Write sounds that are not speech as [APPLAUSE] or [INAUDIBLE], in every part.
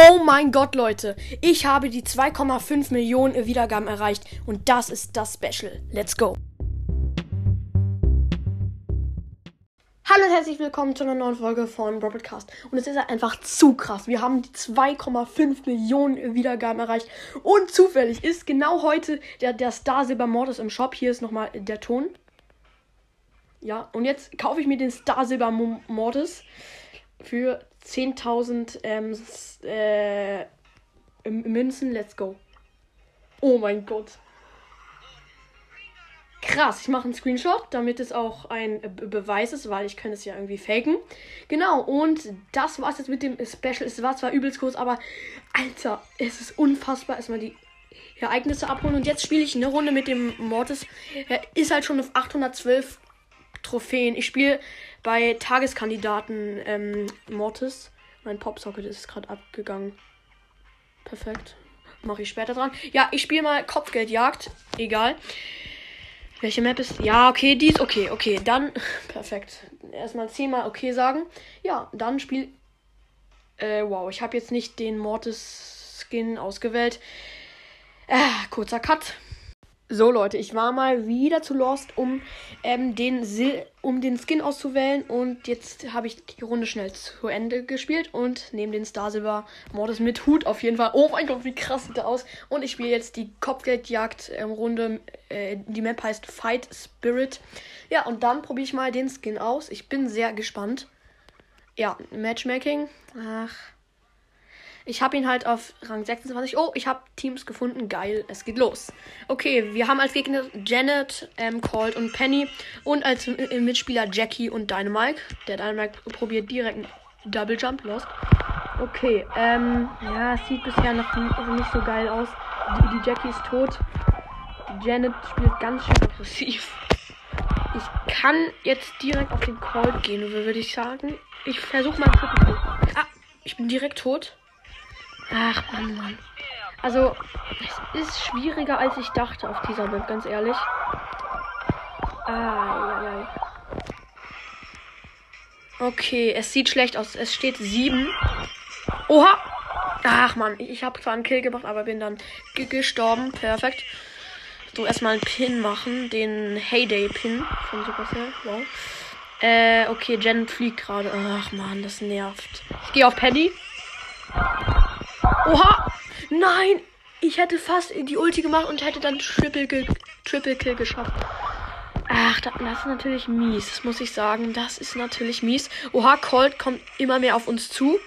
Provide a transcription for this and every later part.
Oh mein Gott, Leute. Ich habe die 2,5 Millionen Wiedergaben erreicht. Und das ist das Special. Let's go. Hallo und herzlich willkommen zu einer neuen Folge von Broadcast. Und es ist einfach zu krass. Wir haben die 2,5 Millionen Wiedergaben erreicht. Und zufällig ist genau heute der, der Star Silber Mortis im Shop. Hier ist nochmal der Ton. Ja, und jetzt kaufe ich mir den Star Silber Mortis für 10.000 ähm, äh, Münzen. Let's go. Oh mein Gott. Krass, ich mache einen Screenshot, damit es auch ein Be Beweis ist, weil ich kann es ja irgendwie faken. Genau, und das war's jetzt mit dem Special. Es war zwar übelst kurz, aber Alter, es ist unfassbar. Erstmal die Ereignisse abholen. Und jetzt spiele ich eine Runde mit dem Mortis. Er ist halt schon auf 812 Trophäen. Ich spiele bei Tageskandidaten ähm, Mortis. Mein Popsocket ist gerade abgegangen. Perfekt. Mache ich später dran. Ja, ich spiele mal Kopfgeldjagd. Egal. Welche Map ist? Ja, okay, die ist okay. Okay, dann. [LAUGHS] Perfekt. Erstmal zehnmal okay sagen. Ja, dann spiel. Äh, wow, ich habe jetzt nicht den Mortis-Skin ausgewählt. Äh, kurzer Cut. So Leute, ich war mal wieder zu Lost, um ähm, den Sil um den Skin auszuwählen und jetzt habe ich die Runde schnell zu Ende gespielt und nehme den Star Silver Mordes mit Hut auf jeden Fall. Oh mein Gott, wie krass sieht der aus! Und ich spiele jetzt die Kopfgeldjagd ähm. Äh, die Map heißt Fight Spirit. Ja, und dann probiere ich mal den Skin aus. Ich bin sehr gespannt. Ja, Matchmaking. Ach. Ich habe ihn halt auf Rang 26. Oh, ich habe Teams gefunden. Geil, es geht los. Okay, wir haben als Gegner Janet, ähm, Colt und Penny. Und als Mitspieler Jackie und Dynamite. Der Dynamite probiert direkt einen Double Jump. Los. Okay, ähm, ja, sieht bisher noch nicht so geil aus. Die, die Jackie ist tot. Janet spielt ganz schön aggressiv. Ich kann jetzt direkt auf den Colt gehen, würde ich sagen. Ich versuche mal Ah, ich bin direkt tot. Ach, Mann, Mann. Also, es ist schwieriger, als ich dachte auf dieser Map, ganz ehrlich. Ah, ja. Okay, es sieht schlecht aus. Es steht 7. Oha! Ach man, ich habe zwar einen Kill gemacht, aber bin dann gestorben. Perfekt. So, erstmal einen Pin machen. Den Heyday-Pin von Supercell. Wow. Äh, okay, Jen fliegt gerade. Ach man, das nervt. Ich gehe auf Penny. Oha! Nein! Ich hätte fast die Ulti gemacht und hätte dann Triple, Triple Kill geschafft. Ach, das, ist natürlich mies. Das muss ich sagen. Das ist natürlich mies. Oha, Colt kommt immer mehr auf uns zu.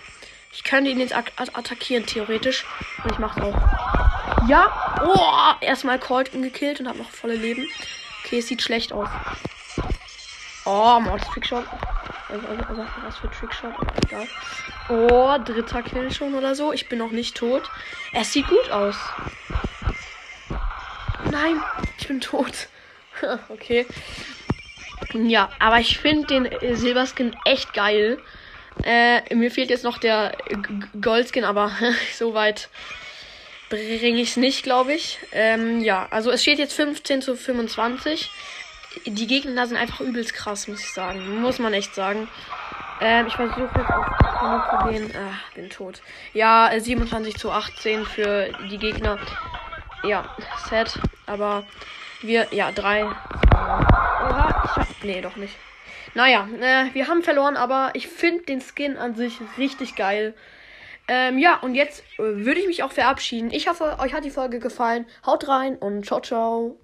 Ich könnte ihn jetzt attackieren, theoretisch. Und ich mach's auch. Ja! Oh! Erstmal Colt gekillt und hab noch volle Leben. Okay, es sieht schlecht aus. Oh, Mords Trickshot. Also, also, also, was für Trickshot? Egal. Oh, dritter Kill schon oder so. Ich bin noch nicht tot. Es sieht gut aus. Nein, ich bin tot. [LAUGHS] okay. Ja, aber ich finde den Silberskin echt geil. Äh, mir fehlt jetzt noch der Goldskin, aber [LAUGHS] so weit bringe ich es nicht, glaube ich. Ähm, ja, also es steht jetzt 15 zu 25 die Gegner sind einfach übelst krass, muss ich sagen. Muss man echt sagen. Ähm, ich versuche jetzt auf die zu gehen. Ah, bin tot. Ja, 27 zu 18 für die Gegner. Ja, sad. Aber wir, ja, drei. Oha, ich hab, nee, doch nicht. Naja, äh, wir haben verloren, aber ich finde den Skin an sich richtig geil. Ähm, ja, und jetzt äh, würde ich mich auch verabschieden. Ich hoffe, euch hat die Folge gefallen. Haut rein und ciao, ciao.